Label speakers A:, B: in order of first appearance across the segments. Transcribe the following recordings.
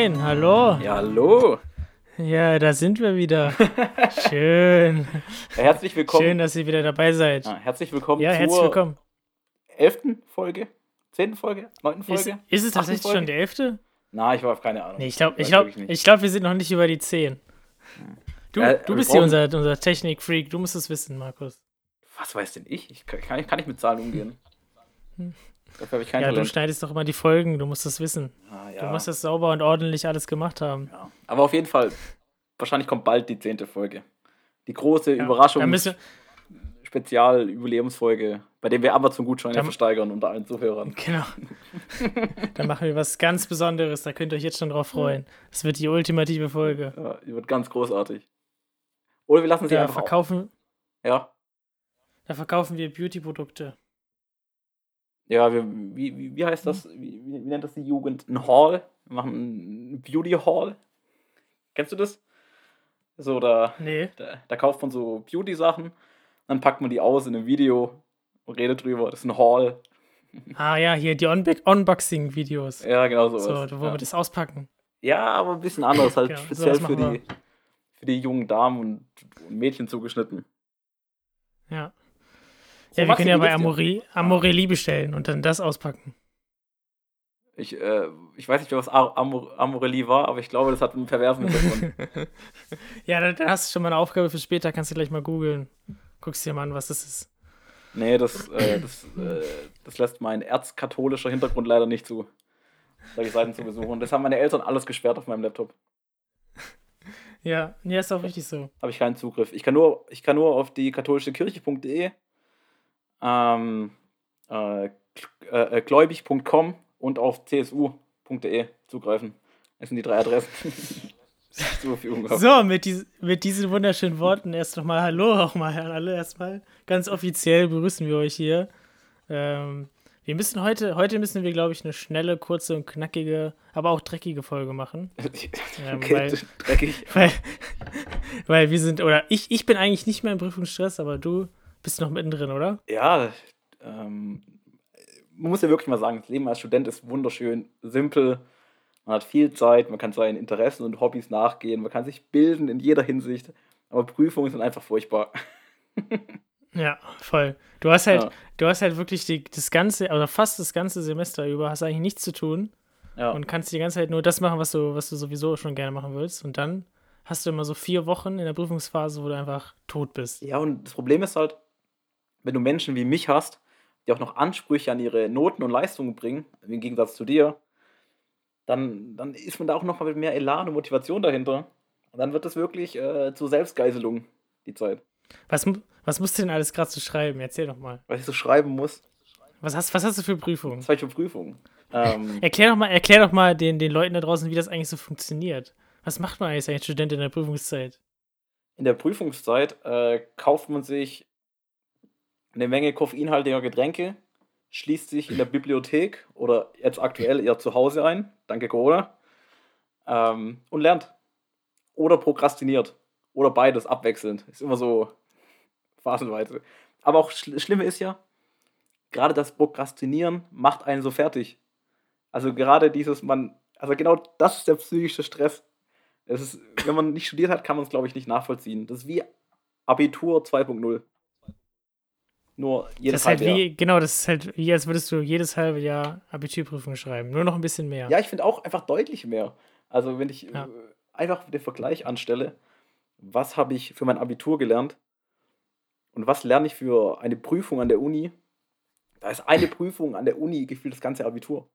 A: Moin, hallo.
B: Ja, hallo.
A: Ja, da sind wir wieder. Schön.
B: Ja, herzlich willkommen.
A: Schön, dass ihr wieder dabei seid.
B: Ja, herzlich willkommen
A: Ja,
B: zur
A: herzlich willkommen.
B: elften Folge, zehnten Folge, neunten
A: Ist,
B: Folge.
A: ist es
B: achten
A: tatsächlich
B: Folge?
A: schon der elfte?
B: Na, ich habe keine Ahnung.
A: Nee, ich glaube, ich glaub,
B: wirklich nicht.
A: ich glaub, wir sind noch nicht über die 10. Du,
B: Äh,
A: du bist hier unser, unser Technik-Freak. Du musst es wissen, Markus.
B: Was weiß denn ich? Ich kann, kann, ich- kann nicht mit Zahlen umgehen. Dafür habe ich kein.
A: Ja, du
B: Talent.
A: schneidest doch immer die Folgen. Du musst es wissen.
B: Ah,
A: Du
B: ja.
A: musst das sauber und ordentlich alles gemacht haben.
B: ja. Aber auf jeden Fall, wahrscheinlich kommt bald die zehnte Folge. Die große
A: Ja,
B: Überraschung, Spezial-Überlebensfolge, bei dem wir Amazon-Gutscheine
A: Da-
B: versteigern unter allen Zuhörern.
A: genau. da machen wir was ganz Besonderes. Da könnt ihr euch jetzt schon drauf freuen. Das wird die ultimative Folge.
B: Ja, die wird ganz großartig. Oder wir lassen sie
A: Da
B: einfach
A: verkaufen,
B: Ja.
A: da verkaufen wir Beauty-Produkte.
B: Ja, wir, wie, wie, wie heißt das? Wie, wie, wie nennt das die Jugend? Ein Hall? Wir machen einen Beauty Hall. Kennst du das? So, da,
A: Nee.
B: da, da kauft man so Beauty-Sachen, dann packt man die aus in einem Video und redet drüber. Das ist ein Hall.
A: Ah ja, hier die Unboxing-Videos.
B: Ja, genau
A: So,
B: sowas.
A: wo wir
B: ja.
A: das auspacken.
B: ja, aber ein bisschen anders, halt
A: Genau,
B: speziell
A: sowas
B: für die, für die jungen Damen und, und Mädchen zugeschnitten.
A: Ja. Ja, wir können ja bei? Amore, Amorelie bestellen und dann das auspacken.
B: Ich, äh, ich weiß nicht, was Amor Amorelie war, aber ich glaube, das hat einen perversen Hintergrund.
A: Ja, dann, dann hast du schon mal eine Aufgabe für später, kannst du gleich mal googeln. Guckst dir mal an, was das ist.
B: Nee, das, äh, das, äh, das lässt mein erzkatholischer Hintergrund leider nicht zu, solche Seiten zu besuchen. Das haben meine Eltern alles gesperrt auf meinem Laptop.
A: Ja, ja, ist auch richtig so.
B: Habe ich keinen Zugriff. Ich kann nur, ich kann nur auf die katholische Kirche.de, ähm, äh, äh, äh, gläubig.com und auf csu.de zugreifen. Das sind die drei Adressen.
A: So, mit, dies, mit diesen wunderschönen Worten erst noch mal Hallo auch mal an alle erstmal. Ganz offiziell begrüßen wir euch hier. Ähm, wir müssen heute, heute müssen wir, glaube ich, eine schnelle, kurze und knackige, aber auch dreckige Folge machen. Ähm,
B: okay,
A: weil-
B: dreckig.
A: Weil, weil wir sind, oder ich, ich bin eigentlich nicht mehr im Prüfungsstress, aber du bist noch mittendrin, oder?
B: Ja, ähm, man muss ja wirklich mal sagen, das Leben als Student ist wunderschön, simpel. Man hat viel Zeit, man kann seinen Interessen und Hobbys nachgehen, man kann sich bilden in jeder Hinsicht. Aber Prüfungen sind einfach furchtbar.
A: Ja, voll. Du hast halt,
B: Ja.
A: du hast halt wirklich die, das ganze, oder fast das ganze Semester über, hast eigentlich nichts zu tun
B: Ja,
A: und kannst die ganze Zeit nur das machen, was du, was du sowieso schon gerne machen willst. Und dann hast du immer so vier Wochen in der Prüfungsphase, wo du einfach tot bist.
B: ja, und das Problem ist halt, wenn du Menschen wie mich hast, die auch noch Ansprüche an ihre Noten und Leistungen bringen, im Gegensatz zu dir, dann, dann ist man da auch noch mal mit mehr Elan und Motivation dahinter. Und dann wird es wirklich äh, zur Selbstgeiselung, die Zeit.
A: Was, was musst du denn alles gerade so schreiben? Erzähl doch mal.
B: Was ich so schreiben muss,
A: Was hast, was hast du für Prüfungen?
B: was habe ich für Prüfungen? Ähm,
A: Erklär doch mal, erklär doch mal den, den Leuten da draußen, wie das eigentlich so funktioniert. Was macht man eigentlich als Student in der Prüfungszeit?
B: in der Prüfungszeit äh, kauft man sich eine Menge koffeinhaltiger Getränke, schließt sich in der Bibliothek oder jetzt aktuell eher zu Hause ein, danke Corona, ähm, und lernt. Oder prokrastiniert. Oder beides abwechselnd. Ist immer so phasenweise. Aber auch schl Schlimme ist ja, gerade das Prokrastinieren macht einen so fertig. Also gerade dieses, man, also genau das ist der psychische Stress. Es ist, wenn man nicht studiert hat, kann man es, glaube ich, nicht nachvollziehen. Das ist wie Abitur 2.0. Nur jedes
A: Das ist halt
B: halbe Jahr.
A: wie, genau, das ist halt wie, als würdest du jedes halbe Jahr Abiturprüfung schreiben. Nur noch ein bisschen mehr.
B: Ja, ich finde auch einfach deutlich mehr. Also wenn ich
A: Ja.
B: äh, einfach den Vergleich anstelle, was habe ich für mein Abitur gelernt und was lerne ich für eine Prüfung an der Uni, da ist eine Prüfung an der Uni gefühlt das ganze Abitur.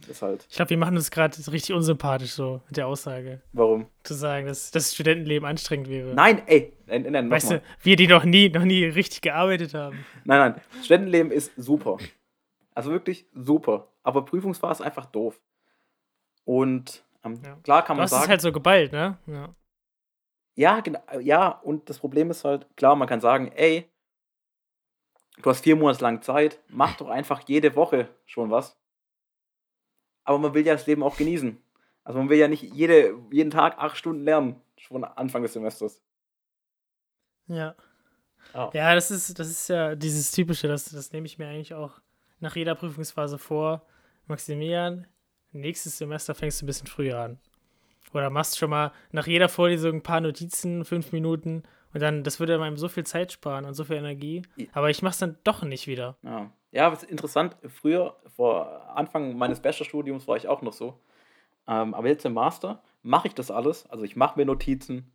B: Das ist halt,
A: Ich glaube, wir machen das gerade richtig unsympathisch so mit der Aussage.
B: warum?
A: Zu sagen, dass das Studentenleben anstrengend wäre.
B: Nein, ey, nein, nein,
A: weißt
B: nochmal.
A: du, wir, die noch nie, noch nie richtig gearbeitet haben.
B: Nein, nein, Studentenleben ist super. Also wirklich super. Aber Prüfungsphase ist einfach doof. Und ähm,
A: Ja.
B: klar kann man
A: hast es
B: sagen,
A: halt so geballt, ne? Ja.
B: ja, genau, ja, und das Problem ist halt, klar, man kann sagen, ey, du hast vier Monate lang Zeit, mach doch einfach jede Woche schon was. Aber man will ja das Leben auch genießen. Also man will ja nicht jede, jeden Tag acht Stunden lernen, schon Anfang des Semesters.
A: Ja.
B: Ja.
A: Ja, das ist, das ist ja dieses Typische, das, das nehme ich mir eigentlich auch nach jeder Prüfungsphase vor. Maximilian, nächstes Semester fängst du ein bisschen früher an. Oder machst schon mal nach jeder Vorlesung ein paar Notizen, fünf Minuten. Und dann, das würde einem so viel Zeit sparen und so viel Energie. Aber ich mache es dann doch nicht wieder.
B: Ja, ja aber es ist interessant. Früher, vor Anfang meines Bachelorstudiums, war ich auch noch so. Ähm, aber jetzt im Master mache ich das alles. Also ich mache mir Notizen,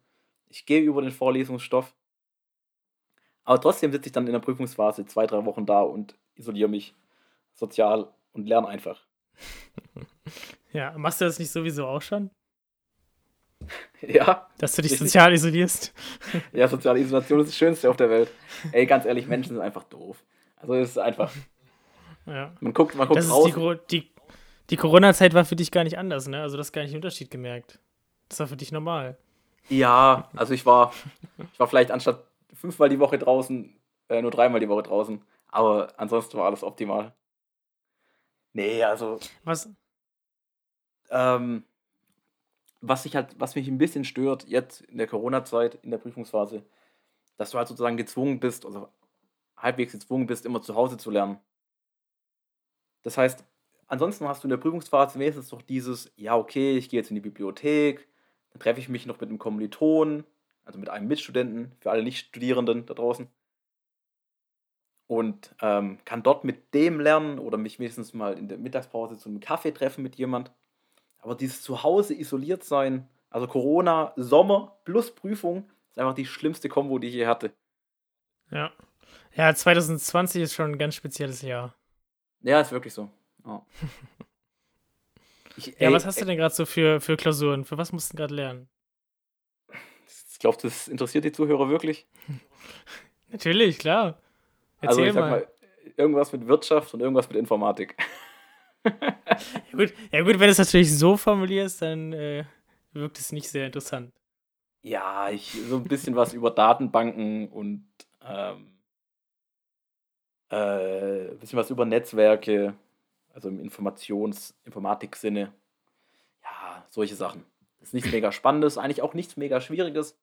B: ich gehe über den Vorlesungsstoff. Aber trotzdem sitze ich dann in der Prüfungsphase zwei, drei Wochen da und isoliere mich sozial und lerne einfach.
A: Ja, machst du das nicht sowieso auch schon?
B: Ja.
A: Dass du dich sozial isolierst.
B: Ja, soziale Isolation ist das Schönste auf der Welt. Ey, ganz ehrlich, Menschen sind einfach doof. Also es ist einfach.
A: Ja.
B: Man guckt, man guckt
A: das
B: raus.
A: Ist die, die, die Corona-Zeit war für dich gar nicht anders, ne? Also das gar nicht den Unterschied gemerkt. Das war für dich normal.
B: Ja, also ich war, ich war vielleicht anstatt fünfmal die Woche draußen, äh, nur dreimal die Woche draußen. Aber ansonsten war alles optimal. Nee, also.
A: Was?
B: Ähm, was sich halt, was mich ein bisschen stört, jetzt in der Corona-Zeit, in der Prüfungsphase, dass du halt sozusagen gezwungen bist, also halbwegs gezwungen bist, immer zu Hause zu lernen. Das heißt, ansonsten hast du in der Prüfungsphase wenigstens noch dieses, ja, okay, ich gehe jetzt in die Bibliothek, dann treffe ich mich noch mit einem Kommiliton, also mit einem Mitstudenten, für alle Nicht-Studierenden da draußen. Und ähm, kann dort mit dem lernen oder mich wenigstens mal in der Mittagspause zu einem Kaffee treffen mit jemand. Aber dieses Zuhause isoliert sein, also Corona, Sommer plus Prüfung, ist einfach die schlimmste Kombo, die ich je hatte.
A: Ja. Ja, 2020 ist schon ein ganz spezielles Jahr.
B: Ja, ist wirklich so. Oh.
A: Ich, ja, was hast du denn gerade so für, für Klausuren? Für was musst du gerade lernen?
B: Ich glaube, das interessiert die Zuhörer wirklich.
A: Natürlich, klar.
B: Erzähl also ich mal. mal, irgendwas mit Wirtschaft und irgendwas mit Informatik.
A: ja, gut, ja gut, wenn du es natürlich so formulierst, dann äh, wirkt es nicht sehr interessant.
B: Ja, ich so ein bisschen was über Datenbanken und ähm, äh, ein bisschen was über Netzwerke, also im Informations-, Informatik-Sinne. Ja, solche Sachen. Ist nichts mega Spannendes, eigentlich auch nichts mega Schwieriges.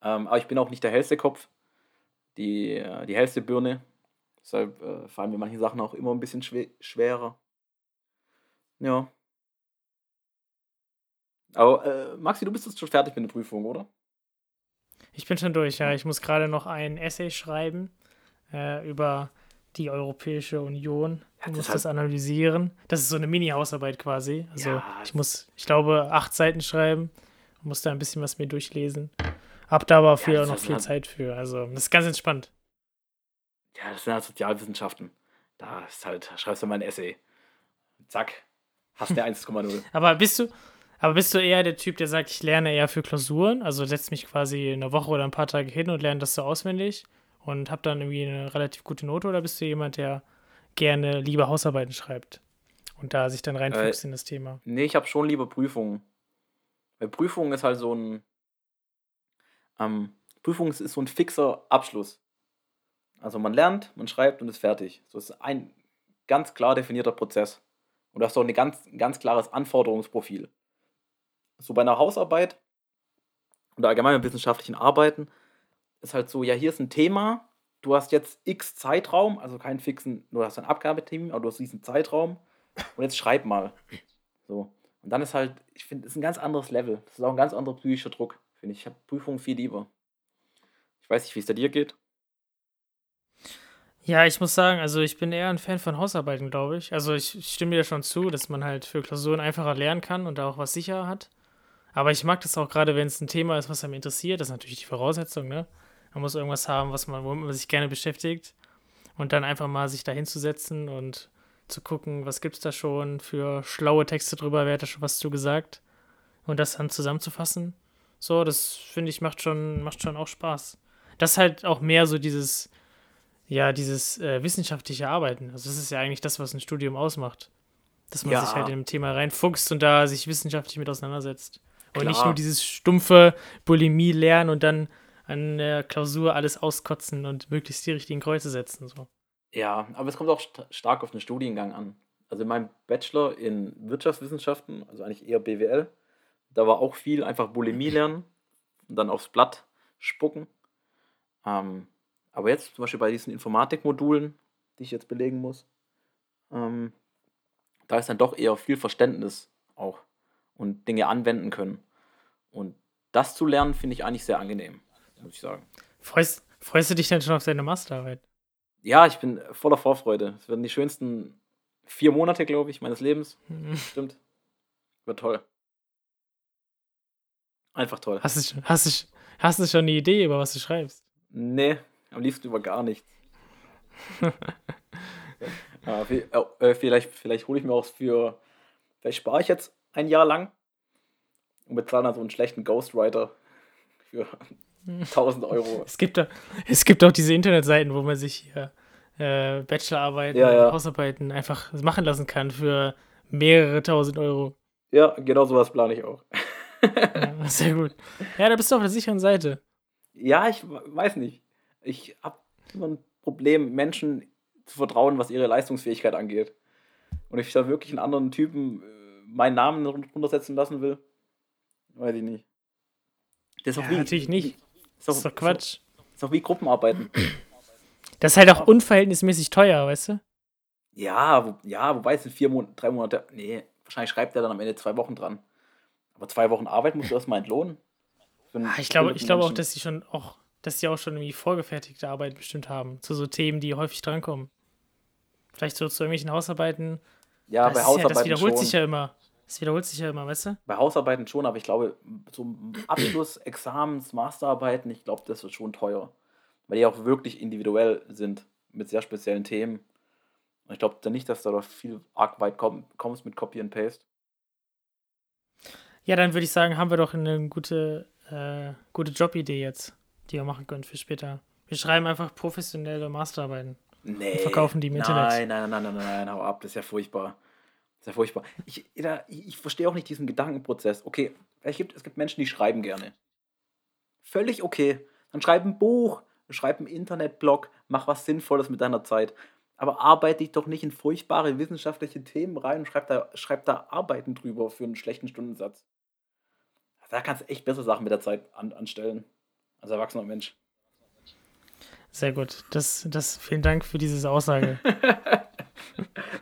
B: Ähm, aber ich bin auch nicht der hellste Kopf, die, äh, die hellste Birne. Deshalb äh, fallen mir manche Sachen auch immer ein bisschen schwer, schwerer. Ja. Aber äh, Maxi, du bist jetzt schon fertig mit der Prüfung, oder?
A: Ich bin schon durch, ja. Ich muss gerade noch ein Essay schreiben äh, über die Europäische Union. Ich muss das analysieren. Das ist so eine Mini-Hausarbeit quasi. Also ja, ich muss, ich glaube, acht Seiten schreiben. Muss da ein bisschen was mir durchlesen. Hab da aber viel, ja, noch viel Zeit für. Also das ist ganz entspannt.
B: Ja, das sind halt Sozialwissenschaften. Da ist halt, schreibst du mal ein Essay. Zack, hast der 1,0.
A: aber bist du, aber bist du eher der Typ, der sagt, ich lerne eher für Klausuren, also setze mich quasi eine Woche oder ein paar Tage hin und lerne das so auswendig und habe dann irgendwie eine relativ gute Note oder bist du jemand, der gerne lieber Hausarbeiten schreibt und da sich dann reinfuchst äh, in das Thema?
B: Nee, ich habe schon lieber Prüfungen. Weil Prüfungen ist halt so ein ähm, Prüfung ist so ein fixer Abschluss. Also man lernt, man schreibt und ist fertig. So ist ein ganz klar definierter Prozess. Und du hast auch ein ganz, ganz klares Anforderungsprofil. So bei einer Hausarbeit oder allgemein bei wissenschaftlichen Arbeiten ist halt so, ja, hier ist ein Thema, du hast jetzt x Zeitraum, also keinen fixen, du hast ein Abgabeteam, aber du hast diesen Zeitraum und jetzt schreib mal. So. Und dann ist halt, ich finde, das ist ein ganz anderes Level. Das ist auch ein ganz anderer psychischer Druck, finde ich. Ich habe Prüfungen viel lieber. Ich weiß nicht, wie es dir geht.
A: Ja, ich muss sagen, also ich bin eher ein Fan von Hausarbeiten, glaube ich. Also ich, ich stimme dir schon zu, dass man halt für Klausuren einfacher lernen kann und da auch was sicher hat. Aber ich mag das auch gerade, wenn es ein Thema ist, was einem interessiert. Das ist natürlich die Voraussetzung, ne? Man muss irgendwas haben, was man, womit man sich gerne beschäftigt. Und dann einfach mal sich da hinzusetzen und zu gucken, was gibt es da schon für schlaue Texte drüber, wer hat da schon was zu gesagt. Und das dann zusammenzufassen. So, das finde ich macht schon, macht schon auch Spaß. Das ist halt auch mehr so dieses, ja, dieses äh, wissenschaftliche Arbeiten. Also das ist ja eigentlich das, was ein Studium ausmacht. Dass man ja. sich halt in dem Thema reinfuchst und da sich wissenschaftlich mit auseinandersetzt. Und Klar. nicht nur dieses stumpfe Bulimie lernen und dann an der Klausur alles auskotzen und möglichst die richtigen Kreuze setzen. So.
B: Ja, aber es kommt auch st stark auf den Studiengang an. Also in meinem Bachelor in Wirtschaftswissenschaften, also eigentlich eher BWL, da war auch viel einfach Bulimie lernen und dann aufs Blatt spucken. Ähm, aber jetzt zum Beispiel bei diesen Informatikmodulen, die ich jetzt belegen muss, ähm, da ist dann doch eher viel Verständnis auch und Dinge anwenden können. Und das zu lernen, finde ich eigentlich sehr angenehm, muss ich sagen.
A: Freust, freust du dich denn schon auf deine Masterarbeit?
B: Ja, ich bin voller Vorfreude. Es werden die schönsten vier Monate, glaube ich, meines Lebens.
A: Mhm.
B: Stimmt. Wird toll. Einfach toll.
A: Hast du, schon- hast, du, hast du schon eine Idee, über was du schreibst?
B: Nee, am liebsten über gar nichts. ja, vi- äh, vielleicht vielleicht hole ich mir auch für. Vielleicht spare ich jetzt ein Jahr lang und bezahle dann so einen schlechten Ghostwriter für 1000 Euro.
A: Es gibt, doch, es gibt auch diese Internetseiten, wo man sich hier äh, Bachelorarbeiten,
B: Ja, ja.
A: Hausarbeiten einfach machen lassen kann für mehrere tausend Euro.
B: Ja, genau sowas plane ich auch.
A: Ja, sehr gut. Ja, da bist du auf der sicheren Seite.
B: Ja, ich we- weiß nicht. Ich habe immer ein Problem, Menschen zu vertrauen, was ihre Leistungsfähigkeit angeht. Und ich da wirklich einen anderen Typen äh, meinen Namen runtersetzen lassen will, weiß ich nicht. Das ist
A: Ja, natürlich nicht.
B: Ist
A: Das ist doch Quatsch.
B: Ist auch wie Gruppenarbeiten.
A: Das ist halt auch unverhältnismäßig teuer, weißt du?
B: Ja, wo, ja, wobei es sind vier Monate, drei Monate. Nee, wahrscheinlich schreibt er dann am Ende zwei Wochen dran. Aber zwei Wochen Arbeit musst du erstmal entlohnen. Einen
A: Ah, Ich glaube, ich glaube auch, dass sie schon auch, dass sie auch schon irgendwie vorgefertigte Arbeit bestimmt haben. Zu so Themen, die häufig drankommen. Vielleicht so zu irgendwelchen Hausarbeiten.
B: Ja,
A: das,
B: bei
A: ist ja, das
B: Hausarbeiten
A: wiederholt
B: schon.
A: sich ja immer. Das wiederholt sich ja immer, weißt du?
B: Bei Hausarbeiten schon, aber ich glaube, so Abschluss, Examens, Masterarbeiten, ich glaube, das wird schon teuer. Weil die auch wirklich individuell sind, mit sehr speziellen Themen. Und ich glaube dann nicht, dass du da viel arg weit komm, kommst mit Copy and Paste.
A: Ja, dann würde ich sagen, haben wir doch eine gute, äh, gute Jobidee jetzt, die wir machen können für später. Wir schreiben einfach professionelle Masterarbeiten.
B: Nee.
A: verkaufen die im Internet.
B: Nein, nein, nein, nein, nein, nein, hau ab, das ist ja furchtbar. Ja furchtbar. Ich, da, ich, ich verstehe auch nicht diesen Gedankenprozess. Okay, es gibt, es gibt Menschen, die schreiben gerne. Völlig okay. Dann schreib ein Buch, schreib einen Internetblog, mach was Sinnvolles mit deiner Zeit. Aber arbeite dich doch nicht in furchtbare wissenschaftliche Themen rein und schreib da, schreib da Arbeiten drüber für einen schlechten Stundensatz. Da kannst du echt bessere Sachen mit der Zeit an, anstellen. Als erwachsener Mensch.
A: Sehr gut. Das, das, vielen Dank für diese Aussage.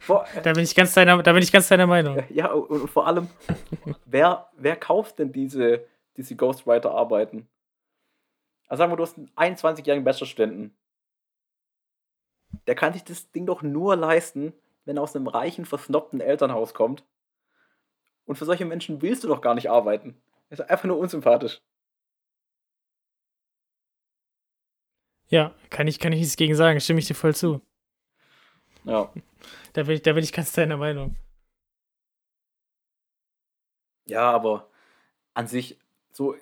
B: Vor,
A: Da bin ich ganz deiner, da bin ich ganz deiner Meinung.
B: Ja, und, und vor allem, wer, wer kauft denn diese, diese Ghostwriter-Arbeiten? Also sagen wir, du hast einen 21-jährigen Bachelorstudenten. Der kann sich das Ding doch nur leisten, wenn er aus einem reichen, versnobten Elternhaus kommt. Und für solche Menschen willst du doch gar nicht arbeiten. Das ist einfach nur unsympathisch.
A: Ja, kann ich, kann ich nichts gegen sagen. Stimme ich dir voll zu.
B: Ja.
A: Da bin ich, da bin ich ganz deiner Meinung.
B: Ja, aber an sich, so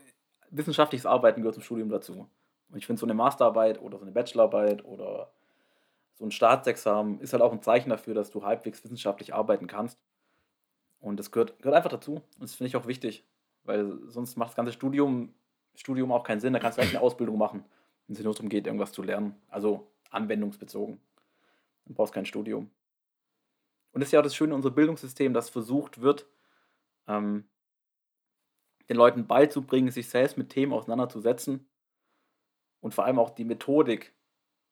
B: wissenschaftliches Arbeiten gehört zum Studium dazu. Und ich finde, so eine Masterarbeit oder so eine Bachelorarbeit oder so ein Staatsexamen ist halt auch ein Zeichen dafür, dass du halbwegs wissenschaftlich arbeiten kannst. Und das gehört, gehört einfach dazu. Und das finde ich auch wichtig, weil sonst macht das ganze Studium, Studium auch keinen Sinn. Da kannst du gleich eine Ausbildung machen, wenn es nur darum geht, irgendwas zu lernen. Also anwendungsbezogen. Du brauchst kein Studium. Und das ist ja auch das Schöne in unserem Bildungssystem, dass versucht wird, ähm, den Leuten beizubringen, sich selbst mit Themen auseinanderzusetzen und vor allem auch die Methodik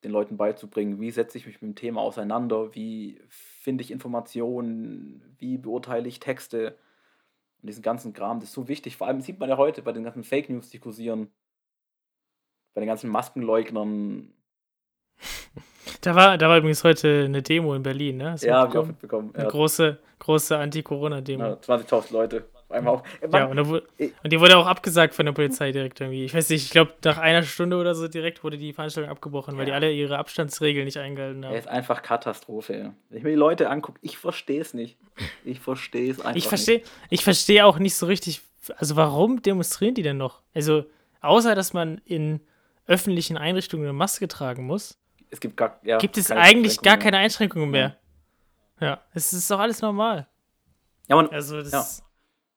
B: den Leuten beizubringen. Wie setze ich mich mit dem Thema auseinander? Wie finde ich Informationen? Wie beurteile ich Texte? Und diesen ganzen Kram, das ist so wichtig. Vor allem sieht man ja heute bei den ganzen Fake News, die kursieren, bei den ganzen Maskenleugnern.
A: Da war, da war übrigens heute eine Demo in Berlin, ne? Du
B: Ja, habe ich auch
A: mitbekommen? Eine
B: Ja,
A: große, große Anti-Corona-Demo.
B: ja, 20.000 Leute. Einmal auf. Äh,
A: Ja, und, da
B: ich-
A: und die wurde auch abgesagt von der Polizei direkt irgendwie. Ich weiß nicht, ich glaube, nach einer Stunde oder so direkt wurde die Veranstaltung abgebrochen, weil die
B: Ja.
A: alle ihre Abstandsregeln nicht eingehalten
B: Er
A: haben.
B: ist einfach Katastrophe. ey. Wenn ich mir die Leute angucke, ich verstehe es nicht. Ich verstehe es einfach
A: Ich
B: nicht.
A: verstehe ich versteh auch nicht so richtig, also warum demonstrieren die denn noch? Also, außer dass man in öffentlichen Einrichtungen eine Maske tragen muss,
B: Es gibt gar, ja,
A: gibt es
B: keine
A: eigentlich gar keine Einschränkungen mehr. Ja, es ist doch alles normal.
B: Ja, man,
A: Also,
B: Ja.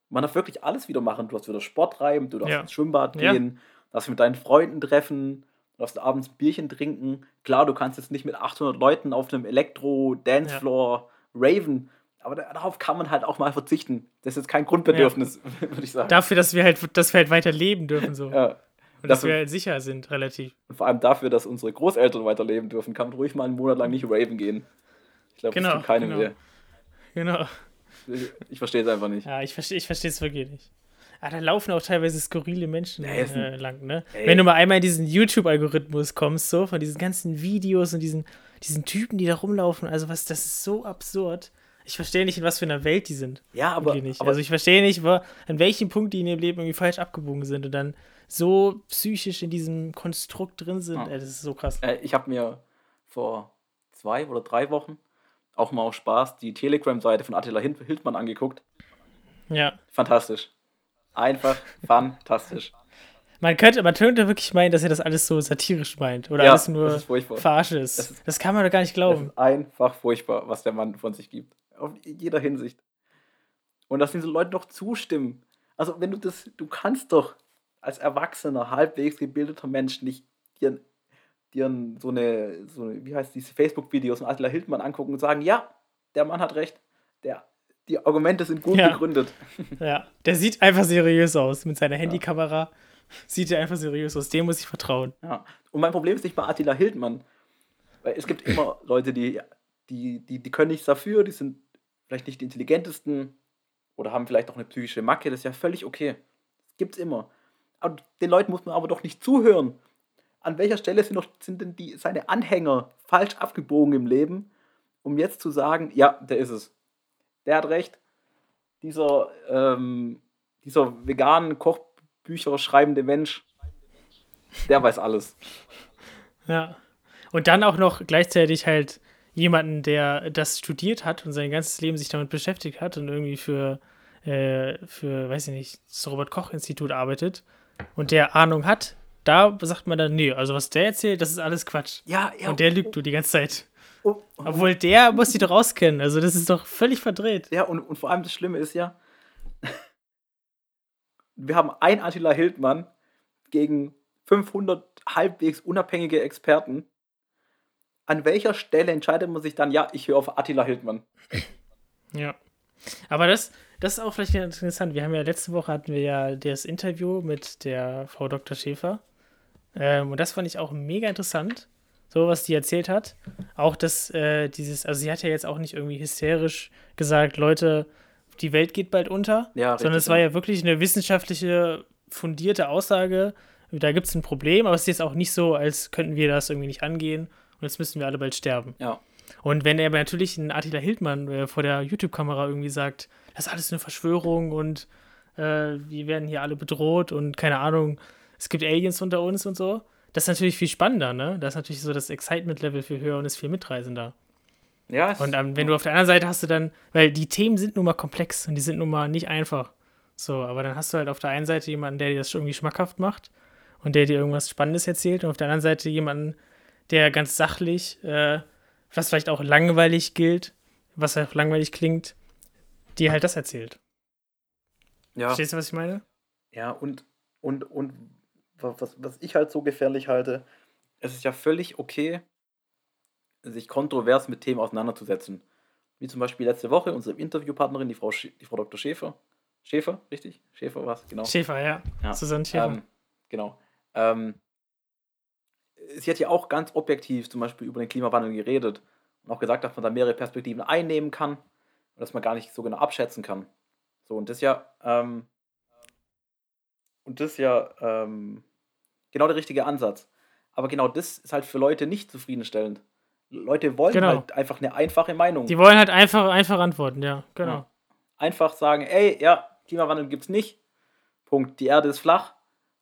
B: man darf wirklich alles wieder machen. Du darfst wieder Sport treiben, du darfst
A: Ja.
B: ins Schwimmbad
A: Ja.
B: gehen, du darfst mit deinen Freunden treffen, du darfst abends ein Bierchen trinken. Klar, du kannst jetzt nicht mit 800 Leuten auf einem Elektro-Dancefloor raven, aber da- darauf kann man halt auch mal verzichten. Das ist jetzt kein Grundbedürfnis, würde ich sagen.
A: dafür, dass wir halt, dass wir halt weiter leben dürfen, so.
B: ja.
A: Und dass
B: dafür-
A: wir halt sicher sind, relativ.
B: Und vor allem dafür, dass unsere Großeltern weiterleben dürfen, kann man ruhig mal einen Monat lang nicht raven gehen. Ich glaube,
A: Genau,
B: das tut keinem
A: genau.
B: weh.
A: Genau.
B: ich verstehe es einfach nicht.
A: Ja, ich verstehe ich es wirklich nicht. Ah, da laufen auch teilweise skurrile Menschen
B: ein-
A: äh, lang, ne?
B: Ey.
A: Wenn du mal einmal in diesen YouTube-Algorithmus kommst, so, von diesen ganzen Videos und diesen, diesen Typen, die da rumlaufen, also was, das ist so absurd. Ich verstehe nicht, in was für einer Welt die sind.
B: Ja, aber, aber
A: also ich verstehe nicht, wo, an welchem Punkt die in ihrem Leben irgendwie falsch abgebogen sind und dann so psychisch in diesem Konstrukt drin sind.
B: Ja.
A: Ey, das ist so krass.
B: äh, ich habe mir vor zwei oder drei Wochen auch mal aus Spaß die Telegram-Seite von Attila Hildmann angeguckt.
A: Ja.
B: Fantastisch. Einfach fantastisch.
A: Man könnte, man könnte wirklich meinen, dass er das alles so satirisch meint oder
B: Ja,
A: alles nur
B: das ist.
A: Verarsche ist.
B: Das
A: Das,
B: ist-
A: kann man doch gar nicht
B: Das
A: glauben.
B: ist einfach furchtbar, was der Mann von sich gibt. Auf jeder Hinsicht. Und dass diese Leute noch zustimmen. Also, wenn du das, du kannst doch als erwachsener, halbwegs gebildeter Mensch nicht dir, dir so, eine, so eine, wie heißt diese Facebook-Videos von Attila Hildmann angucken und sagen, ja, der Mann hat recht. Der, die Argumente sind gut
A: Ja.
B: begründet.
A: Ja, der sieht einfach seriös aus. Mit seiner Handykamera sieht er einfach seriös aus. Dem muss ich vertrauen.
B: Ja. Und mein Problem ist nicht bei Attila Hildmann. Weil es gibt immer Leute, die, die, die, die können nichts dafür, die sind vielleicht nicht die intelligentesten oder haben vielleicht auch eine psychische Macke, das ist ja völlig okay. Gibt's immer. Den Leuten muss man aber doch nicht zuhören. An welcher Stelle sind, noch, sind denn die, seine Anhänger falsch abgebogen im Leben, um jetzt zu sagen, ja, der ist es. Der hat recht. Dieser, ähm, dieser veganen Kochbücher schreibende Mensch, der weiß alles.
A: Ja. Und dann auch noch gleichzeitig halt jemanden, der das studiert hat und sein ganzes Leben sich damit beschäftigt hat und irgendwie für, äh, für weiß ich nicht, das Robert-Koch-Institut arbeitet und der Ahnung hat, da sagt man dann, nee, also was der erzählt, das ist alles Quatsch.
B: Ja, ja.
A: Und der lügt du die ganze Zeit.
B: Oh,
A: Obwohl der muss die doch auskennen. Also das ist doch völlig verdreht.
B: ja, und, und vor allem das Schlimme ist ja, wir haben ein Attila Hildmann gegen 500 halbwegs unabhängige Experten. An welcher Stelle entscheidet man sich dann, ja, ich höre auf Attila Hildmann?
A: Ja. Aber das, das ist auch vielleicht ganz interessant. Wir haben ja letzte Woche hatten wir ja das Interview mit der Frau Dr. Schäfer. Ähm, und das fand ich auch mega interessant, so was die erzählt hat. Auch dass äh, dieses, also sie hat ja jetzt auch nicht irgendwie hysterisch gesagt, Leute, die Welt geht bald unter,
B: Ja,
A: sondern es war
B: ja.
A: ja wirklich eine wissenschaftliche, fundierte Aussage. Da gibt es ein Problem, aber es ist jetzt auch nicht so, als könnten wir das irgendwie nicht angehen und jetzt müssten wir alle bald sterben.
B: Ja.
A: Und wenn er aber natürlich ein Attila Hildmann äh, vor der YouTube-Kamera irgendwie sagt, das ist alles eine Verschwörung und äh, wir werden hier alle bedroht und keine Ahnung, es gibt Aliens unter uns und so, das ist natürlich viel spannender, ne? Das ist natürlich so das Excitement-Level viel höher und ist viel mitreisender.
B: Ja,
A: Und ähm, wenn du auf der anderen Seite hast du dann, weil die Themen sind nun mal komplex und die sind nun mal nicht einfach. So, aber dann hast du halt auf der einen Seite jemanden, der dir das irgendwie schmackhaft macht und der dir irgendwas Spannendes erzählt und auf der anderen Seite jemanden, der ganz sachlich, äh, was vielleicht auch langweilig gilt, was auch langweilig klingt, dir halt das erzählt.
B: ja.
A: Verstehst du, was ich meine?
B: Ja, und, und, und wa- was, was ich halt so gefährlich halte, es ist ja völlig okay, sich kontrovers mit Themen auseinanderzusetzen. Wie zum Beispiel letzte Woche unsere Interviewpartnerin, die Frau, Sch die Frau Dr. Schäfer. Schäfer, richtig? Schäfer war es, genau.
A: Schäfer, ja.
B: Ja.
A: Susanne Schäfer.
B: Ähm, genau. Ähm, sie hat ja auch ganz objektiv zum Beispiel über den Klimawandel geredet und auch gesagt, dass man da mehrere Perspektiven einnehmen kann und dass man gar nicht so genau abschätzen kann. So, und das ja, ähm, und das ist ja ähm, genau der richtige Ansatz. Aber genau das ist halt für Leute nicht zufriedenstellend. Leute wollen
A: Genau.
B: halt einfach eine einfache Meinung.
A: Die wollen halt einfach, einfach antworten, ja, genau.
B: Ja. Einfach sagen, ey, ja, Klimawandel gibt's nicht. Punkt. Die Erde ist flach.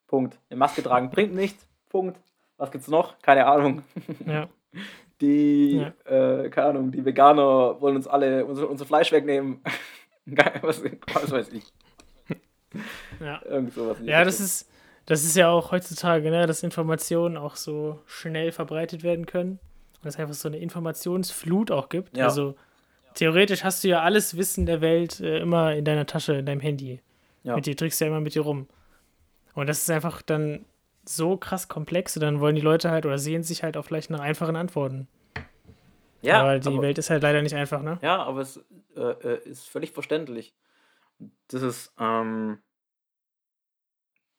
B: Punkt. Eine Maske tragen bringt nichts. Punkt. Was gibt's noch? Keine Ahnung.
A: Ja.
B: Die, äh, keine Ahnung, die Veganer wollen uns alle unser, unser Fleisch wegnehmen. was, was weiß ich.
A: ja.
B: Irgend sowas.
A: Ja, das ist, das ist ja auch heutzutage, ne, dass Informationen auch so schnell verbreitet werden können. Und es einfach so eine Informationsflut auch gibt.
B: Ja.
A: Also theoretisch hast du ja alles Wissen der Welt äh, immer in deiner Tasche, in deinem Handy.
B: Ja.
A: Mit dir trägst du ja immer mit dir rum. Und das ist einfach dann so krass komplex und dann wollen die Leute halt oder sehen sich halt auch vielleicht nach einfachen Antworten.
B: ja,
A: aber die
B: aber-
A: Welt ist halt leider nicht einfach, ne?
B: Ja, aber es äh, äh, ist völlig verständlich. Das ist, ähm,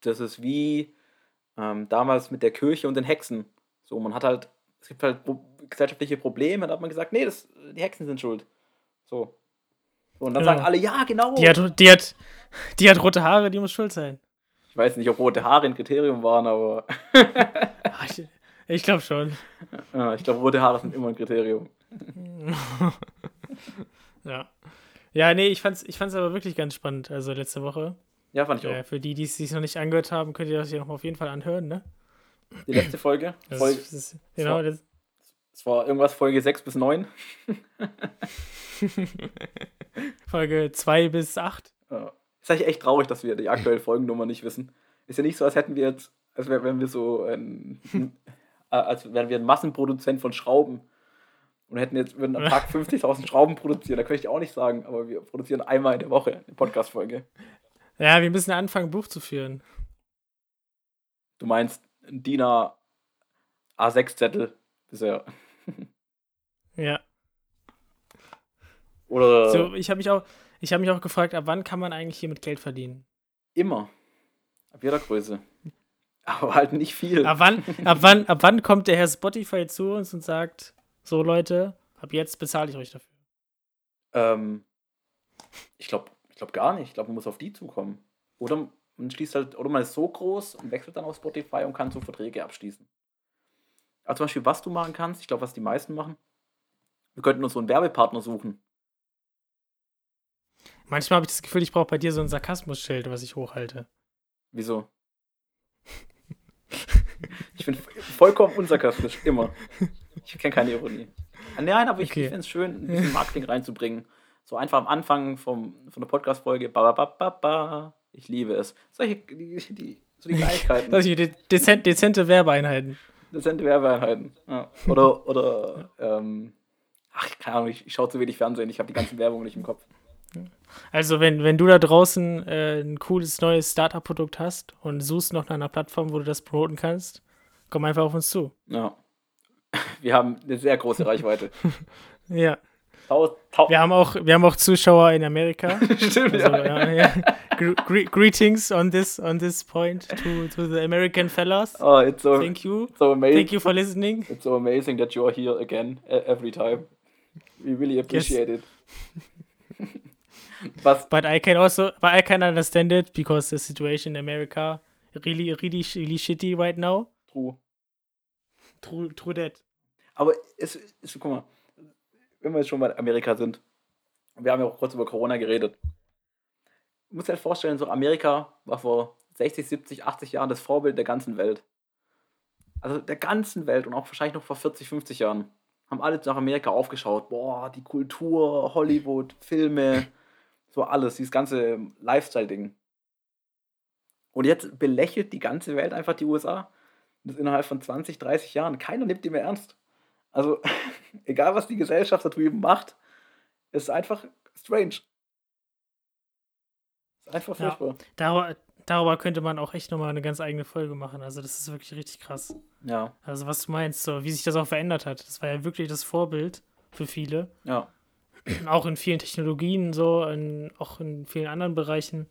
B: das ist wie ähm, damals mit der Kirche und den Hexen. So, man hat halt, es gibt halt gesellschaftliche Probleme, da hat man gesagt, nee, das, die Hexen sind schuld. So. Und dann
A: Genau.
B: sagen alle, ja, genau.
A: Die hat, die, hat, die hat rote Haare, die muss schuld sein.
B: Ich weiß nicht, ob rote Haare ein Kriterium waren, aber
A: Ah, Ich, ich glaube schon.
B: ja, ich glaube, rote Haare sind immer ein Kriterium.
A: Ja. Ja, nee, ich fand's, ich fand's aber wirklich ganz spannend, also letzte Woche.
B: Ja, fand ich
A: Äh,
B: auch.
A: für die, die es sich noch nicht angehört haben, könnt ihr das hier noch auf jeden Fall anhören, ne?
B: Die letzte Folge.
A: Das
B: Folge
A: ist, das ist, genau, das,
B: es war irgendwas Folge 6 bis 9.
A: Folge 2 bis 8.
B: Ja. Ist eigentlich echt traurig, dass wir die aktuelle Folgennummer nicht wissen. Ist ja nicht so, als hätten wir jetzt, als wär, wären wir so ein, äh, als wären wir ein Massenproduzent von Schrauben und hätten jetzt würden am Tag 50.000 Schrauben produzieren. Da könnte ich auch nicht sagen, aber wir produzieren einmal in der Woche eine Podcast-Folge.
A: Ja, wir müssen anfangen, Buch zu führen.
B: Du meinst ein DIN A6-Zettel bisher.
A: Ja.
B: Oder
A: So, ich habe mich auch, ich habe mich auch gefragt, ab wann kann man eigentlich hier mit Geld verdienen?
B: immer. Ab jeder Größe. Aber halt nicht viel.
A: Ab wann, ab wann, ab wann kommt der Herr Spotify zu uns und sagt, so Leute, ab jetzt bezahle ich euch dafür?
B: Ähm, ich glaube ich glaub gar nicht. Ich glaube, man muss auf die zukommen. Oder man schließt halt, oder man ist so groß und wechselt dann auf Spotify und kann so Verträge abschließen. Aber zum Beispiel, was du machen kannst, ich glaube, was die meisten machen, wir könnten uns so einen Werbepartner suchen.
A: Manchmal habe ich das Gefühl, ich brauche bei dir so ein Sarkasmusschild, was ich hochhalte.
B: Wieso? Ich bin vollkommen unsarkastisch, immer. Ich kenne keine Ironie. Ah, Nein, aber ich
A: Okay.
B: finde es schön, ein bisschen Marketing reinzubringen. So einfach am Anfang vom, von der Podcast-Folge. Ba, ba, ba, ba, ba. Ich liebe es. Solche, die, die, so die Kleinigkeiten.
A: Solche de dezent, dezente Werbeeinheiten.
B: Dezente Werbeeinheiten. Ja. Oder, oder, ähm, ach, keine Ahnung, ich, ich schaue zu wenig Fernsehen. Ich habe die ganzen Werbungen nicht im Kopf.
A: Also, wenn, wenn du da draußen äh, ein cooles neues Startup-Produkt hast und suchst noch nach einer Plattform, wo du das promoten kannst, komm einfach auf uns zu.
B: Ja. Wir haben eine sehr große Reichweite.
A: Ja.
B: Tau, tau,
A: Wir haben auch, wir haben auch Zuschauer in Amerika.
B: Stimmt,
A: Also,
B: ja.
A: ja. Gre gre greetings on this on this point to, to the American fellas.
B: Oh, it's so,
A: Thank you.
B: so amazing.
A: Thank you for listening.
B: It's so amazing that you are here again e- every time. We really appreciate it. Was?
A: But I can also but I can understand it because the situation in America really really really shitty right now.
B: True.
A: True true that.
B: Aber es ist, guck mal, wenn wir jetzt schon bei Amerika sind, wir haben ja auch kurz über Corona geredet. Du musst dir halt vorstellen, so Amerika war vor 60, 70, 80 Jahren das Vorbild der ganzen Welt. Also der ganzen Welt und auch wahrscheinlich noch vor 40, 50 Jahren. Haben alle nach Amerika aufgeschaut. Boah, die Kultur, Hollywood, Filme, so alles, dieses ganze Lifestyle-Ding. Und jetzt belächelt die ganze Welt einfach die USA. Das innerhalb von 20, 30 Jahren. Keiner nimmt die mehr ernst. Also, egal was die Gesellschaft da drüben macht, ist einfach strange. Ist einfach
A: Ja.
B: furchtbar.
A: Darüber, darüber könnte man auch echt nochmal eine ganz eigene Folge machen. Also das ist wirklich richtig krass.
B: Ja,
A: Also was du meinst, so wie sich das auch verändert hat. Das war ja wirklich das Vorbild für viele.
B: ja,
A: Auch in vielen Technologien, so, in, auch in vielen anderen Bereichen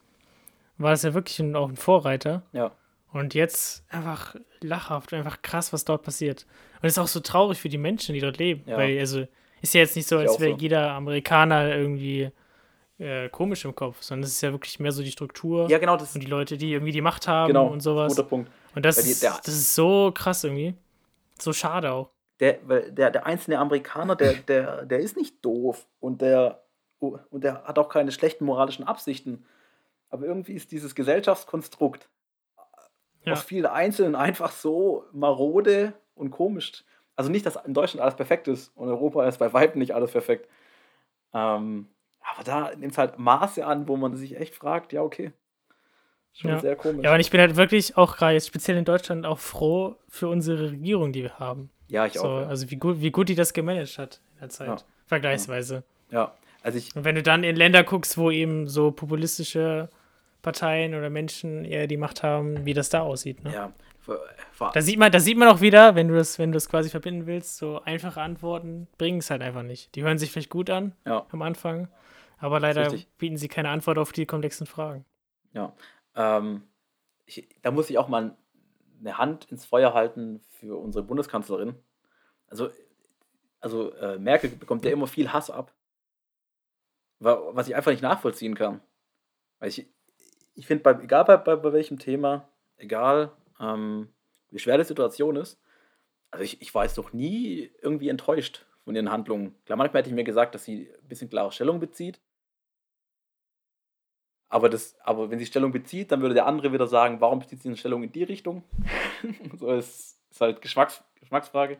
A: war das ja wirklich ein, auch ein Vorreiter.
B: ja.
A: Und jetzt einfach lachhaft, einfach krass, was dort passiert. Und es ist auch so traurig für die Menschen, die dort leben.
B: Ja.
A: Weil, also, ist ja jetzt nicht so, als wäre
B: so.
A: jeder Amerikaner irgendwie äh, komisch im Kopf, sondern es ist ja wirklich mehr so die Struktur
B: Ja, genau, das
A: und die Leute, die irgendwie die Macht haben
B: genau,
A: und sowas.
B: guter Punkt.
A: Und das,
B: die-
A: ist,
B: der-
A: das ist so krass irgendwie. So schade auch.
B: Der, der, der einzelne Amerikaner, der, der, der ist nicht doof und der, und der hat auch keine schlechten moralischen Absichten. Aber irgendwie ist dieses Gesellschaftskonstrukt
A: Ja.
B: aus vielen Einzelnen einfach so marode und komisch. Also nicht, dass in Deutschland alles perfekt ist und Europa ist bei weitem nicht alles perfekt. Ähm, aber da nimmt es halt Maße an, wo man sich echt fragt, ja, okay. Schon
A: Ja.
B: sehr komisch.
A: Ja, und ich bin halt wirklich auch gerade jetzt speziell in Deutschland auch froh für unsere Regierung, die wir haben.
B: Ja, ich
A: so,
B: auch. Ja.
A: Also wie gut, wie gut die das gemanagt hat in der Zeit.
B: Ja.
A: Vergleichsweise.
B: ja, also ich,
A: Und wenn du dann in Länder guckst, wo eben so populistische Parteien oder Menschen eher die Macht haben, wie das da aussieht. Ne?
B: ja,
A: Da sieht man, da sieht man auch wieder, wenn du das, wenn du das quasi verbinden willst, so einfache Antworten bringen es halt einfach nicht. Die hören sich vielleicht gut an
B: ja.
A: am Anfang, aber leider bieten sie keine Antwort auf die komplexen Fragen.
B: Ja, ähm, ich, da muss ich auch mal eine Hand ins Feuer halten für unsere Bundeskanzlerin. Also, also äh, Merkel bekommt ja immer viel Hass ab. was ich einfach nicht nachvollziehen kann. Weil ich, ich finde, egal bei, bei, bei welchem Thema, egal ähm, wie schwer die Situation ist, also ich, ich war jetzt noch nie irgendwie enttäuscht von ihren Handlungen. Klar, manchmal hätte ich mir gesagt, dass sie ein bisschen klare Stellung bezieht. Aber, das, aber wenn sie Stellung bezieht, dann würde der andere wieder sagen, warum bezieht sie eine Stellung in die Richtung? so ist, ist halt Geschmacks, Geschmacksfrage.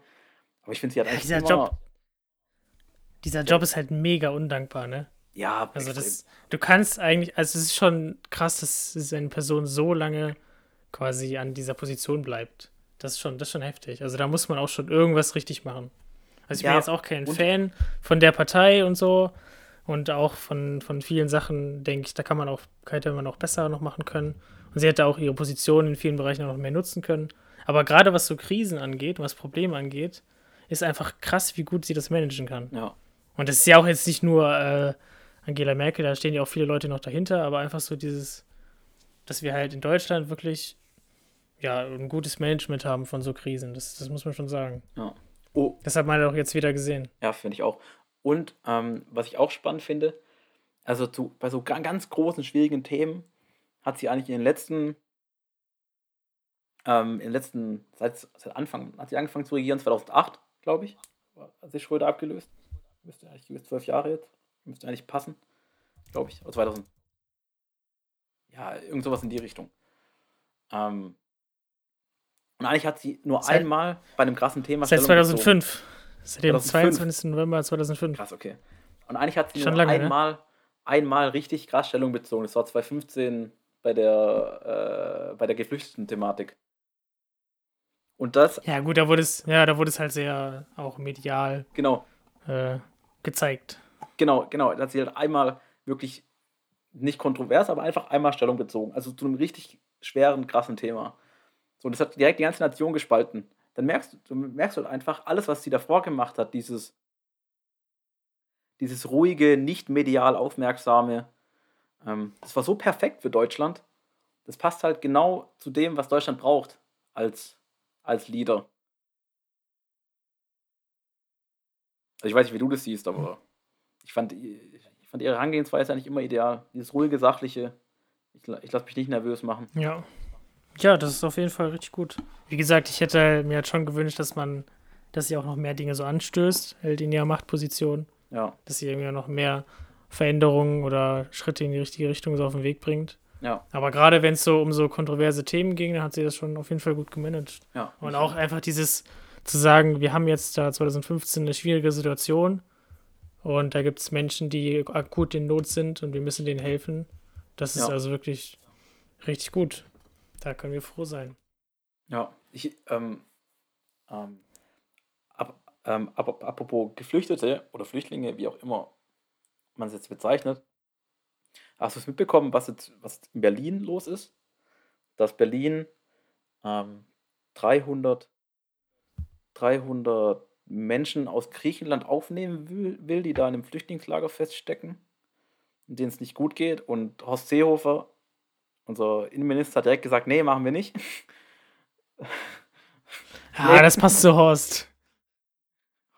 B: Aber ich finde, sie hat eigentlich
A: dieser
B: immer,
A: Job, dieser Job ist halt mega undankbar, ne?
B: Ja,
A: also das, du kannst eigentlich, also es ist schon krass, dass eine Person so lange quasi an dieser Position bleibt. Das ist schon, das ist schon heftig. Also da muss man auch schon irgendwas richtig machen. Also ich ja, bin jetzt auch kein Fan von der Partei und so. Und auch von, von vielen Sachen, denke ich, da kann man auch, hätte man auch besser noch machen können. Und sie hätte auch ihre Position in vielen Bereichen noch mehr nutzen können. Aber gerade was so Krisen angeht, was Probleme angeht, ist einfach krass, wie gut sie das managen kann.
B: Ja.
A: Und das ist ja auch jetzt nicht nur äh, Angela Merkel, da stehen ja auch viele Leute noch dahinter, aber einfach so dieses, dass wir halt in Deutschland wirklich ja, ein gutes Management haben von so Krisen. Das, das muss man schon sagen.
B: Ja.
A: Oh. Das hat man auch jetzt wieder gesehen.
B: Ja, finde ich auch. Und ähm, was ich auch spannend finde, also zu, bei so ganz großen, schwierigen Themen hat sie eigentlich in den letzten, ähm, in den letzten, seit, seit Anfang, hat sie angefangen zu regieren, 2008, glaube ich, hat sich Schröder abgelöst. Müsste eigentlich zwölf Jahre jetzt, müsste eigentlich passen, glaube ich, oder 2000. Ja, irgend sowas in die Richtung. Ähm, und eigentlich hat sie nur seit, einmal bei einem krassen Thema
A: Seit 2005. Bezogen. Seit dem 22. November 2005.
B: Krass, okay. Und eigentlich hat sie Schon nur lange, ne? einmal, ne? einmal richtig krass Stellung bezogen. Das war 2015 bei der, äh, bei der Geflüchteten-Thematik. Und das.
A: Ja, gut, da wurde es, ja, da wurde es halt sehr auch medial
B: genau.
A: Äh, gezeigt.
B: Genau, genau. Da hat sie halt einmal wirklich nicht kontrovers, aber einfach einmal Stellung bezogen. Also zu einem richtig schweren, krassen Thema. So, das hat direkt die ganze Nation gespalten dann merkst du, merkst halt einfach, alles, was sie davor gemacht hat, dieses, dieses ruhige, nicht medial aufmerksame, ähm, das war so perfekt für Deutschland. Das passt halt genau zu dem, was Deutschland braucht als, als Leader. Also ich weiß nicht, wie du das siehst, aber ich fand, ich fand ihre Herangehensweise eigentlich immer ideal. Dieses ruhige, sachliche. Ich, ich lasse mich nicht nervös machen.
A: Ja. Ja, das ist auf jeden Fall richtig gut. Wie gesagt, ich hätte mir halt schon gewünscht, dass man, dass sie auch noch mehr Dinge so anstößt, hält in ihrer Machtposition.
B: Ja.
A: Dass sie irgendwie noch mehr Veränderungen oder Schritte in die richtige Richtung so auf den Weg bringt.
B: Ja.
A: Aber gerade wenn es so um so kontroverse Themen ging, dann hat sie das schon auf jeden Fall gut gemanagt.
B: Ja.
A: Und auch einfach dieses zu sagen, wir haben jetzt da 2015 eine schwierige Situation und da gibt es Menschen, die akut in Not sind und wir müssen denen helfen. Das ist ja. also wirklich richtig gut. Da können wir froh sein.
B: Ja, ich, ähm, ähm, ab, ähm, ab, apropos Geflüchtete oder Flüchtlinge, wie auch immer man es jetzt bezeichnet, hast du es mitbekommen, was jetzt, was in Berlin los ist? Dass Berlin ähm, 300, 300 Menschen aus Griechenland aufnehmen will, will, die da in einem Flüchtlingslager feststecken denen es nicht gut geht. Und Horst Seehofer unser Innenminister hat direkt gesagt, nee, machen wir nicht.
A: Ja, nee. das passt zu Horst.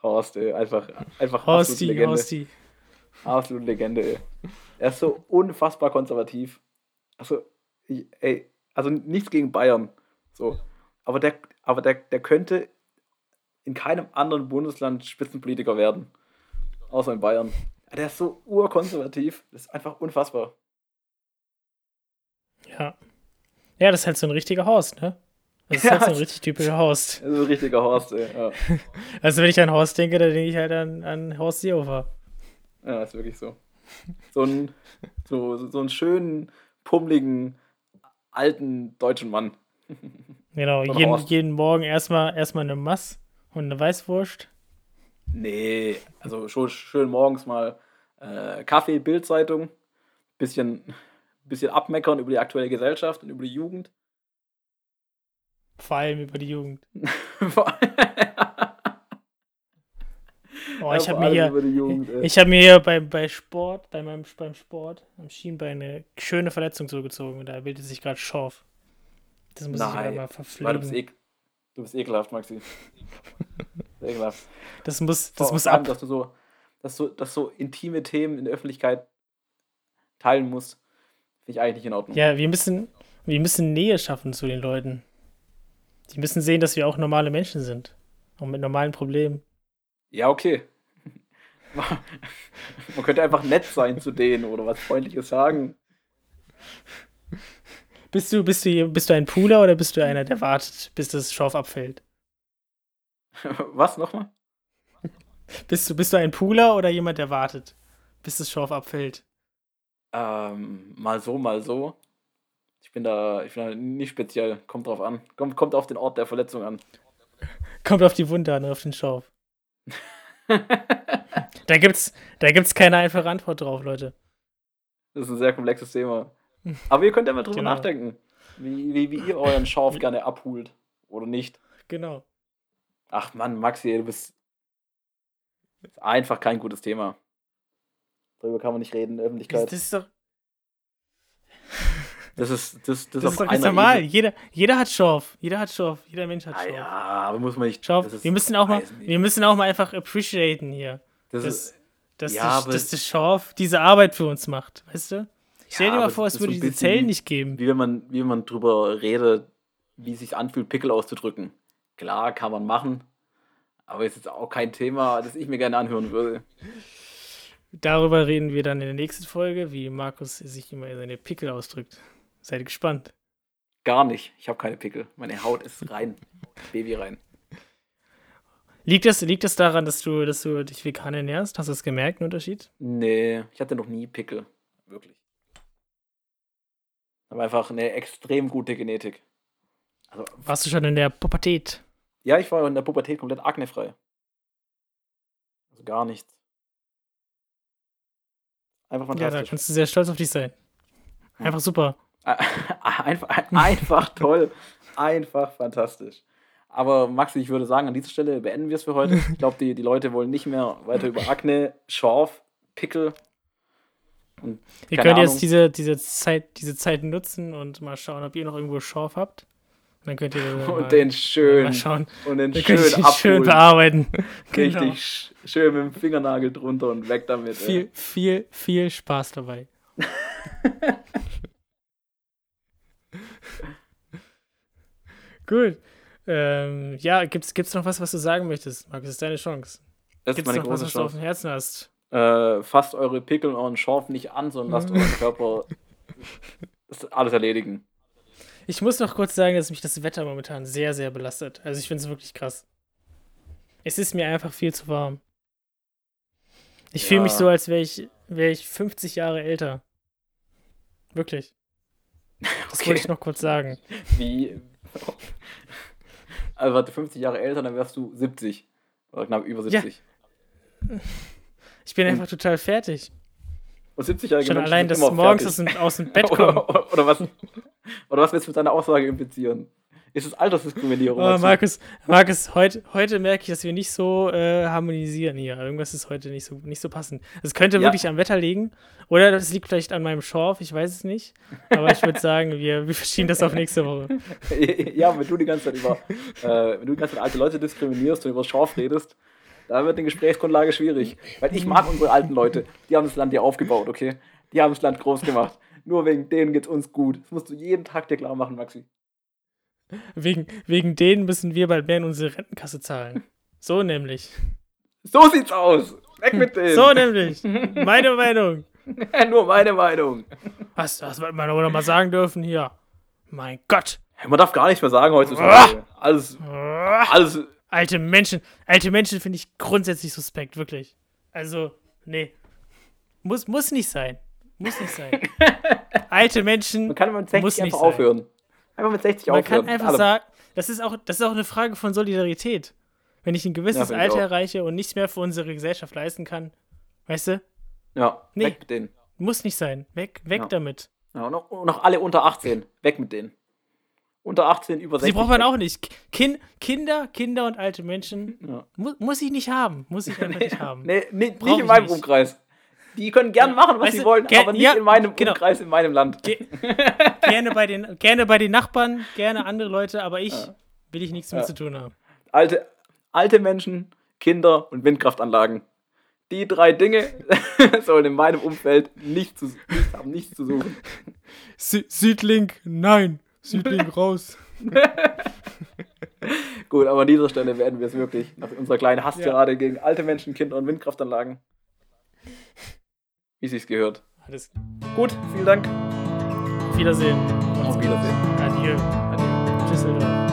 B: Horst, ey, einfach, einfach
A: Horsti, Legende. Horsti.
B: Absolut Legende, ey. Er ist so unfassbar konservativ. Also, ey, also nichts gegen Bayern. So. Aber der, aber der, der könnte in keinem anderen Bundesland Spitzenpolitiker werden. Außer in Bayern. Der ist so urkonservativ. Das ist einfach unfassbar.
A: Ja. Ja, das ist halt so ein richtiger Horst, ne? Das ist ja, halt so ein richtig typischer Horst.
B: Das ist ein richtiger Horst, ey. Ja.
A: Also wenn ich an Horst denke, dann denke ich halt an, an Horst Seehofer.
B: Ja, ist wirklich so. So ein, so, so einen schönen, pummeligen, alten deutschen Mann.
A: Genau, jeden, jeden Morgen erstmal erstmal eine Mass und eine Weißwurst.
B: Nee, also schon schön morgens mal äh, Kaffee, Bildzeitung, bisschen ein bisschen abmeckern über die aktuelle Gesellschaft und über die Jugend.
A: Vor allem über die Jugend. oh, ich habe mir hier, Jugend, ich habe mir hier bei, bei Sport, bei meinem beim Sport am Schienbein eine schöne Verletzung zugezogen und da bildet sich gerade Schorf. Das muss Nein, ich mal verpflegen.
B: Du bist, ek du bist ekelhaft, Maxi.
A: ekelhaft. Das muss, das Vor muss ab.
B: Dass du so, dass so, dass so intime Themen in der Öffentlichkeit teilen muss, finde ich eigentlich nicht in Ordnung.
A: Ja, wir müssen, wir müssen Nähe schaffen zu den Leuten. Die müssen sehen, dass wir auch normale Menschen sind. Auch mit normalen Problemen.
B: Ja, okay. Man könnte einfach nett sein zu denen oder was Freundliches sagen.
A: Bist du, bist du, bist du ein Pooler oder bist du einer, der wartet, bis das Schorf abfällt?
B: Was nochmal?
A: Bist du, bist du ein Pooler oder jemand, der wartet, bis das Schorf abfällt?
B: Ähm, mal so, mal so. Ich bin da, ich bin da nicht speziell. Kommt drauf an. Kommt, kommt auf den Ort der Verletzung an.
A: Kommt auf die Wunde an, auf den Schorf. da gibt's, da gibt's keine einfache Antwort drauf, Leute.
B: Das ist ein sehr komplexes Thema. Aber ihr könnt ja mal drüber genau. nachdenken, wie, wie, wie ihr euren Schorf gerne abholt oder nicht.
A: Genau.
B: Ach Mann, Maxi, du bist einfach kein gutes Thema. Darüber kann man nicht reden in der Öffentlichkeit.
A: Das ist doch.
B: Das ist, das, das,
A: das ist doch ganz normal. Jeder, jeder hat Schorf. Jeder hat Schorf. Jeder Mensch hat
B: ah,
A: Schorf.
B: Ja, aber muss man nicht.
A: Schorf. Wir müssen, auch mal, wir müssen auch mal einfach appreciaten hier.
B: Das, das ist.
A: Dass, ja, die, dass der Schorf diese Arbeit für uns macht. Weißt du? Stell
B: ja,
A: dir mal vor, es würde so diese Zellen nicht geben.
B: Wie wenn man, wie wenn man drüber redet, wie es sich anfühlt, Pickel auszudrücken. Klar, kann man machen. Aber es ist auch kein Thema, das ich mir gerne anhören würde.
A: Darüber reden wir dann in der nächsten Folge, wie Markus sich immer seine Pickel ausdrückt. Seid gespannt.
B: Gar nicht. Ich habe keine Pickel. Meine Haut ist rein. Baby rein.
A: Liegt das, liegt das daran, dass du, dass du dich vegan ernährst? Hast du das gemerkt, einen Unterschied?
B: Nee, ich hatte noch nie Pickel. Wirklich. Aber einfach eine extrem gute Genetik.
A: Also, Warst du schon in der Pubertät?
B: Ja, ich war in der Pubertät komplett aknefrei. Also gar nichts. Einfach fantastisch.
A: Ja, da kannst du sehr stolz auf dich sein. Einfach super.
B: Einfach, einfach toll. Einfach fantastisch. Aber Maxi, ich würde sagen, an dieser Stelle beenden wir es für heute. Ich glaube, die, die Leute wollen nicht mehr weiter über Akne, Schorf, Pickel.
A: Und ihr könnt Ahnung. jetzt diese, diese, Zeit, diese Zeit nutzen und mal schauen, ob ihr noch irgendwo Schorf habt. Und dann könnt ihr
B: dann und den schön
A: schauen.
B: und den schön, abholen.
A: schön bearbeiten.
B: Richtig genau. schön mit dem Fingernagel drunter und weg damit.
A: Viel, ey. viel, viel Spaß dabei. Gut. Ähm, ja, gibt's, gibt's noch was, was du sagen möchtest? Markus, das ist deine Chance.
B: Das
A: gibt's
B: ist meine
A: noch
B: große
A: was, was
B: Chance.
A: du auf dem Herzen hast?
B: Äh, fasst eure Pickel und euren Schorf nicht an, sondern lasst euren Körper alles erledigen.
A: Ich muss noch kurz sagen, dass mich das Wetter momentan sehr, sehr belastet. Also ich finde es wirklich krass. Es ist mir einfach viel zu warm. Ich ja. fühle mich so, als wäre ich, wär ich 50 Jahre älter. Wirklich. Das okay. wollte ich noch kurz sagen.
B: Wie? Also warte, 50 Jahre älter, dann wärst du 70. Oder knapp über 70.
A: Ja. Ich bin einfach total fertig.
B: Und 70 Jahre
A: Schon allein, dass du morgens aus dem, aus dem, Bett kommst.
B: oder, oder, was, oder was willst du mit deiner Aussage implizieren? Ist es Altersdiskriminierung?
A: Oh, Markus, Markus heute, heute merke ich, dass wir nicht so äh, harmonisieren hier. Irgendwas ist heute nicht so, nicht so passend. Es könnte ja. wirklich am Wetter liegen. Oder das liegt vielleicht an meinem Schorf, ich weiß es nicht. Aber ich würde sagen, wir, wir verschieben das auf nächste Woche.
B: ja, wenn du die ganze Zeit über, äh, wenn du die ganze Zeit alte Leute diskriminierst und über Schorf redest, da wird die Gesprächsgrundlage schwierig. Weil ich mag unsere alten Leute. Die haben das Land hier aufgebaut, okay? Die haben das Land groß gemacht. Nur wegen denen geht es uns gut. Das musst du jeden Tag dir klar machen, Maxi.
A: Wegen, wegen denen müssen wir bald mehr in unsere Rentenkasse zahlen. So nämlich.
B: So sieht's aus. Weg mit denen.
A: So nämlich. Meine Meinung.
B: Nur meine Meinung.
A: Was, das wird man aber mal sagen dürfen hier. Mein Gott.
B: Man darf gar nichts mehr sagen heutzutage. Alles, alles.
A: Alte Menschen, alte Menschen finde ich grundsätzlich suspekt, wirklich. Also, nee. Muss, muss nicht sein. Muss nicht sein. alte Menschen.
B: Man kann mit 60 einfach aufhören. Sein. Einfach mit 60
A: Man
B: aufhören.
A: Man kann einfach Alle. sagen, das ist, auch, das ist auch eine Frage von Solidarität. Wenn ich ein gewisses ja, Alter erreiche und nichts mehr für unsere Gesellschaft leisten kann, weißt du?
B: Ja, nee, weg mit denen.
A: Muss nicht sein. Weg, weg
B: ja.
A: damit.
B: Ja, und noch, noch, alle unter 18. Weg mit denen. Unter 18, über 60.
A: Die braucht man auch nicht. Kind, Kinder, Kinder und alte Menschen ja. mu muss ich nicht haben. Muss ich einfach
B: nee,
A: nicht haben.
B: Nee, nee nicht in meinem nicht. Umkreis. Die können gern machen, was weißt sie wollen, aber nicht ja, in meinem genau. Umkreis, in meinem Land.
A: Ge gerne, bei den, gerne bei den Nachbarn, gerne andere Leute, aber ich ja. will ich nichts mit zu tun haben.
B: Alte, alte Menschen, Kinder und Windkraftanlagen. Die drei Dinge sollen in meinem Umfeld nicht zu, nicht, haben nichts zu suchen.
A: Südlink, nein. Südlink raus.
B: Gut, aber an dieser Stelle werden wir es wirklich nach unserer kleinen Hasstirade ja. gegen alte Menschen, Kinder und Windkraftanlagen. Wie sich's gehört.
A: Alles.
B: Gut, vielen Dank.
A: Auf Wiedersehen.
B: Auf Wiedersehen.
A: Adieu. Adieu. Tschüss, Alter.